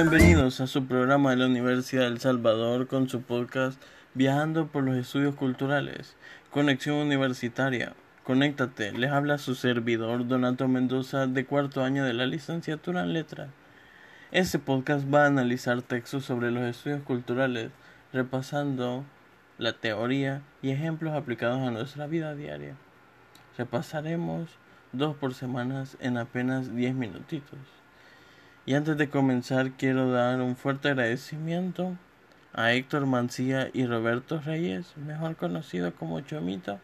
Bienvenidos a su programa de la Universidad del Salvador con su podcast Viajando por los Estudios Culturales, Conexión Universitaria. Conéctate, les habla su servidor Donato Mendoza de cuarto año de la licenciatura en letras. Este podcast va a analizar textos sobre los estudios culturales, repasando la teoría y ejemplos aplicados a nuestra vida diaria. Repasaremos dos por semanas en apenas 10 minutitos. Y antes de comenzar quiero dar un fuerte agradecimiento a Héctor Mancía y Roberto Reyes, mejor conocido como Chomito,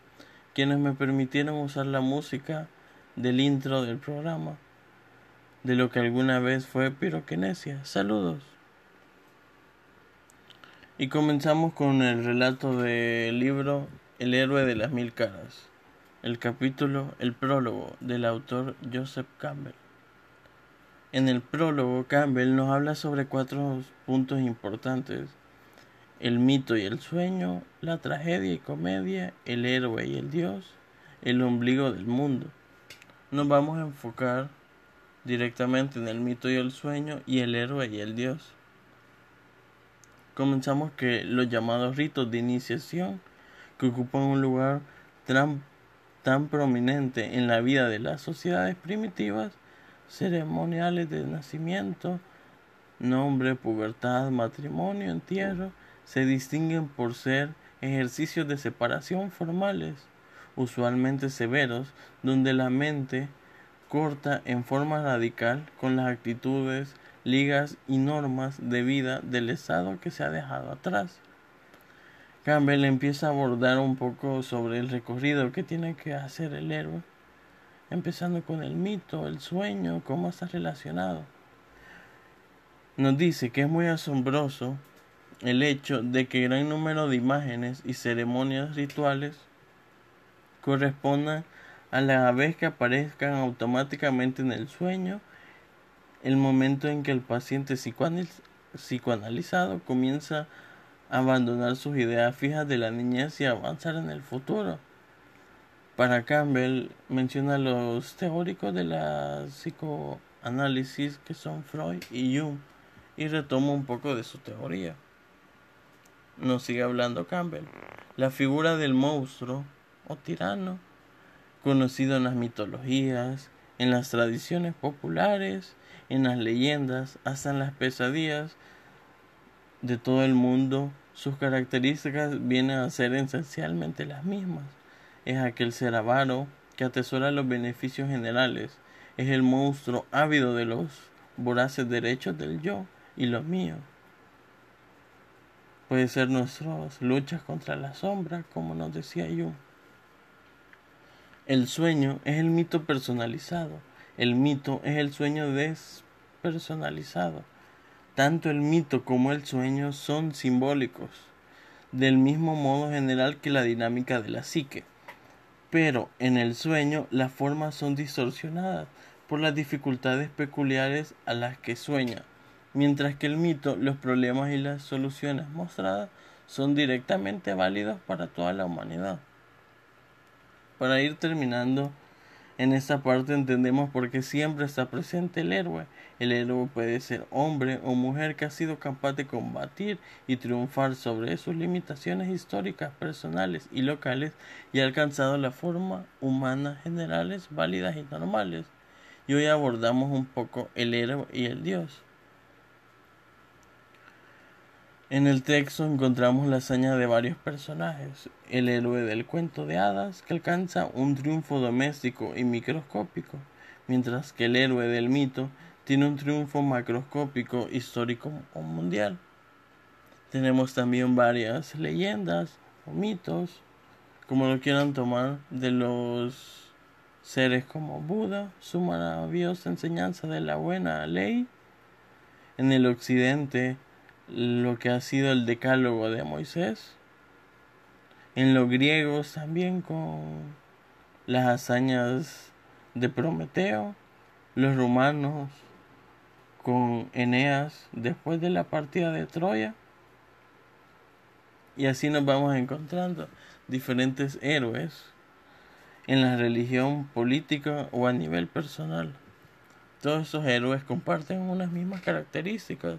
quienes me permitieron usar la música del intro del programa, de lo que alguna vez fue piroquinesia. Saludos. Y comenzamos con el relato del libro El héroe de las mil caras, el capítulo El prólogo del autor Joseph Campbell. En el prólogo, Campbell nos habla sobre cuatro puntos importantes. El mito y el sueño, la tragedia y comedia, el héroe y el dios, el ombligo del mundo. Nos vamos a enfocar directamente en el mito y el sueño y el héroe y el dios. Comenzamos que los llamados ritos de iniciación, que ocupan un lugar tan, tan prominente en la vida de las sociedades primitivas, ceremoniales de nacimiento, nombre, pubertad, matrimonio, entierro, se distinguen por ser ejercicios de separación formales, usualmente severos, donde la mente corta en forma radical con las actitudes, ligas y normas de vida del estado que se ha dejado atrás. Campbell empieza a abordar un poco sobre el recorrido que tiene que hacer el héroe empezando con el mito, el sueño, cómo está relacionado. Nos dice que es muy asombroso el hecho de que gran número de imágenes y ceremonias rituales correspondan a la vez que aparezcan automáticamente en el sueño, el momento en que el paciente psicoanalizado comienza a abandonar sus ideas fijas de la niñez y avanzar en el futuro. Para Campbell menciona los teóricos de la psicoanálisis que son Freud y Jung y retoma un poco de su teoría. Nos sigue hablando Campbell. La figura del monstruo o tirano, conocido en las mitologías, en las tradiciones populares, en las leyendas, hasta en las pesadillas de todo el mundo, sus características vienen a ser esencialmente las mismas es aquel ser avaro que atesora los beneficios generales, es el monstruo ávido de los voraces derechos del yo y los míos. Puede ser nuestras luchas contra la sombra, como nos decía yo. El sueño es el mito personalizado. El mito es el sueño despersonalizado. Tanto el mito como el sueño son simbólicos, del mismo modo general que la dinámica de la psique pero en el sueño las formas son distorsionadas por las dificultades peculiares a las que sueña, mientras que el mito, los problemas y las soluciones mostradas son directamente válidos para toda la humanidad. Para ir terminando, en esta parte entendemos por qué siempre está presente el héroe. El héroe puede ser hombre o mujer que ha sido capaz de combatir y triunfar sobre sus limitaciones históricas, personales y locales y ha alcanzado la forma humana generales, válidas y normales. Y hoy abordamos un poco el héroe y el dios. En el texto encontramos la hazaña de varios personajes, el héroe del cuento de hadas que alcanza un triunfo doméstico y microscópico, mientras que el héroe del mito tiene un triunfo macroscópico, histórico o mundial. Tenemos también varias leyendas o mitos, como lo quieran tomar, de los seres como Buda, su maravillosa enseñanza de la buena ley. En el occidente lo que ha sido el decálogo de Moisés. En los griegos también con las hazañas de Prometeo. Los romanos con Eneas después de la partida de Troya. Y así nos vamos encontrando diferentes héroes en la religión política o a nivel personal. todos esos héroes comparten unas mismas características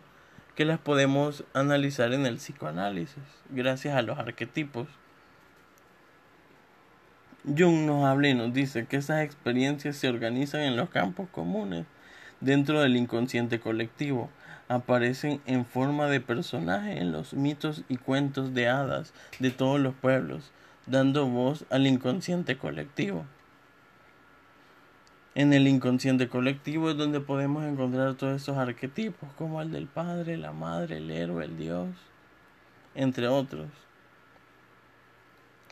que las podemos analizar en el psicoanálisis gracias a los arquetipos. Jung nos habla y nos dice que esas experiencias se organizan en los campos comunes dentro del inconsciente colectivo, aparecen en forma de personaje en los mitos y cuentos de hadas de todos los pueblos, dando voz al inconsciente colectivo. En el inconsciente colectivo es donde podemos encontrar todos esos arquetipos, como el del padre, la madre, el héroe, el dios, entre otros.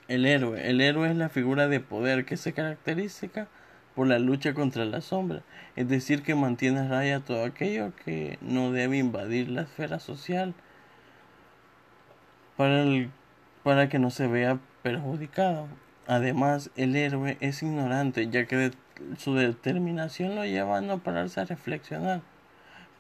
El héroe. El héroe es la figura de poder que se caracteriza por la lucha contra la sombra, es decir, que mantiene a raya todo aquello que no debe invadir la esfera social para, para que no se vea perjudicado. Además, el héroe es ignorante, ya que su determinación lo lleva a no pararse a reflexionar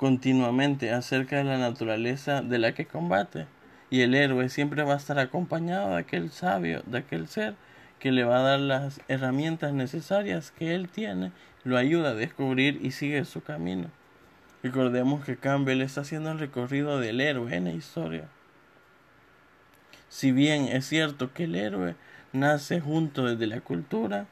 continuamente acerca de la naturaleza de la que combate. Y el héroe siempre va a estar acompañado de aquel sabio, de aquel ser que le va a dar las herramientas necesarias que él tiene, lo ayuda a descubrir y sigue su camino. Recordemos que Campbell está haciendo el recorrido del héroe en la historia. Si bien es cierto que el héroe nace junto desde la cultura,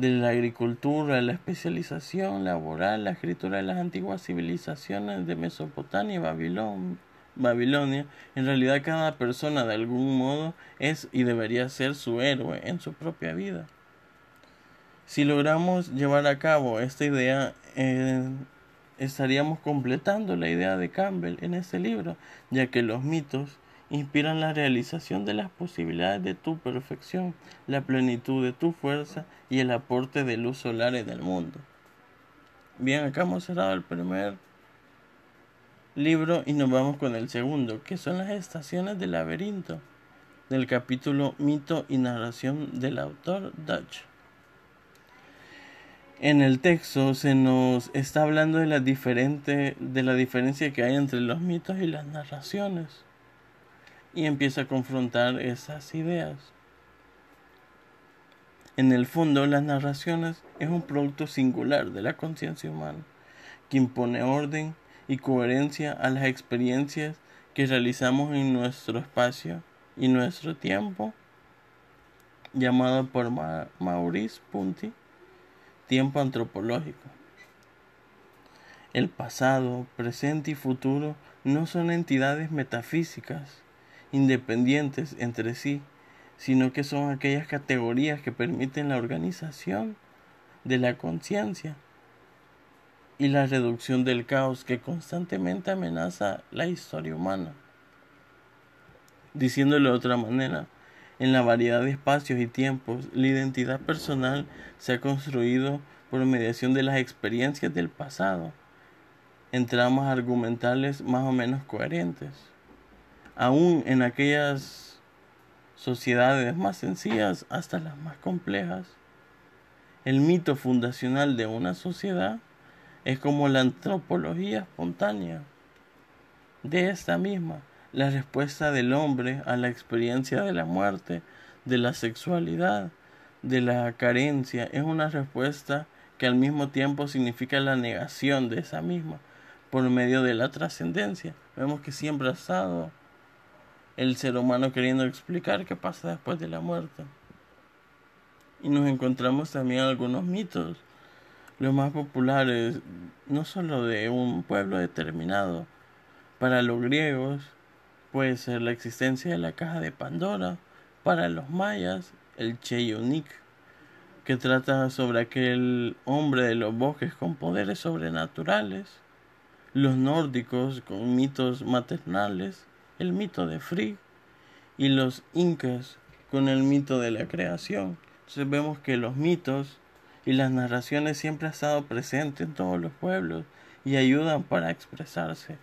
de la agricultura, la especialización laboral, la escritura de las antiguas civilizaciones de Mesopotamia y Babilonia, en realidad cada persona de algún modo es y debería ser su héroe en su propia vida. Si logramos llevar a cabo esta idea, eh, estaríamos completando la idea de Campbell en este libro, ya que los mitos inspiran la realización de las posibilidades de tu perfección, la plenitud de tu fuerza y el aporte de luz solar en el mundo. Bien, acá hemos cerrado el primer libro y nos vamos con el segundo, que son las estaciones del laberinto, del capítulo Mito y narración del autor Dutch. En el texto se nos está hablando de la, diferente, de la diferencia que hay entre los mitos y las narraciones y empieza a confrontar esas ideas. En el fondo, las narraciones es un producto singular de la conciencia humana, que impone orden y coherencia a las experiencias que realizamos en nuestro espacio y nuestro tiempo, llamado por Maurice Punti tiempo antropológico. El pasado, presente y futuro no son entidades metafísicas, independientes entre sí, sino que son aquellas categorías que permiten la organización de la conciencia y la reducción del caos que constantemente amenaza la historia humana. Diciéndolo de otra manera, en la variedad de espacios y tiempos, la identidad personal se ha construido por mediación de las experiencias del pasado, en tramas argumentales más o menos coherentes aún en aquellas sociedades más sencillas hasta las más complejas. El mito fundacional de una sociedad es como la antropología espontánea de esta misma, la respuesta del hombre a la experiencia de la muerte, de la sexualidad, de la carencia, es una respuesta que al mismo tiempo significa la negación de esa misma por medio de la trascendencia. Vemos que siempre ha estado el ser humano queriendo explicar qué pasa después de la muerte. Y nos encontramos también algunos mitos, los más populares, no solo de un pueblo determinado. Para los griegos puede ser la existencia de la caja de Pandora, para los mayas el Cheyunik, que trata sobre aquel hombre de los bosques con poderes sobrenaturales, los nórdicos con mitos maternales, el mito de Frigg y los incas con el mito de la creación. Entonces vemos que los mitos y las narraciones siempre han estado presentes en todos los pueblos y ayudan para expresarse.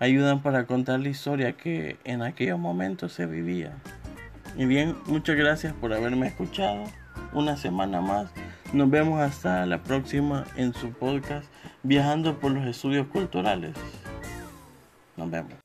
Ayudan para contar la historia que en aquellos momentos se vivía. Y bien, muchas gracias por haberme escuchado. Una semana más. Nos vemos hasta la próxima en su podcast Viajando por los Estudios Culturales. Nos vemos.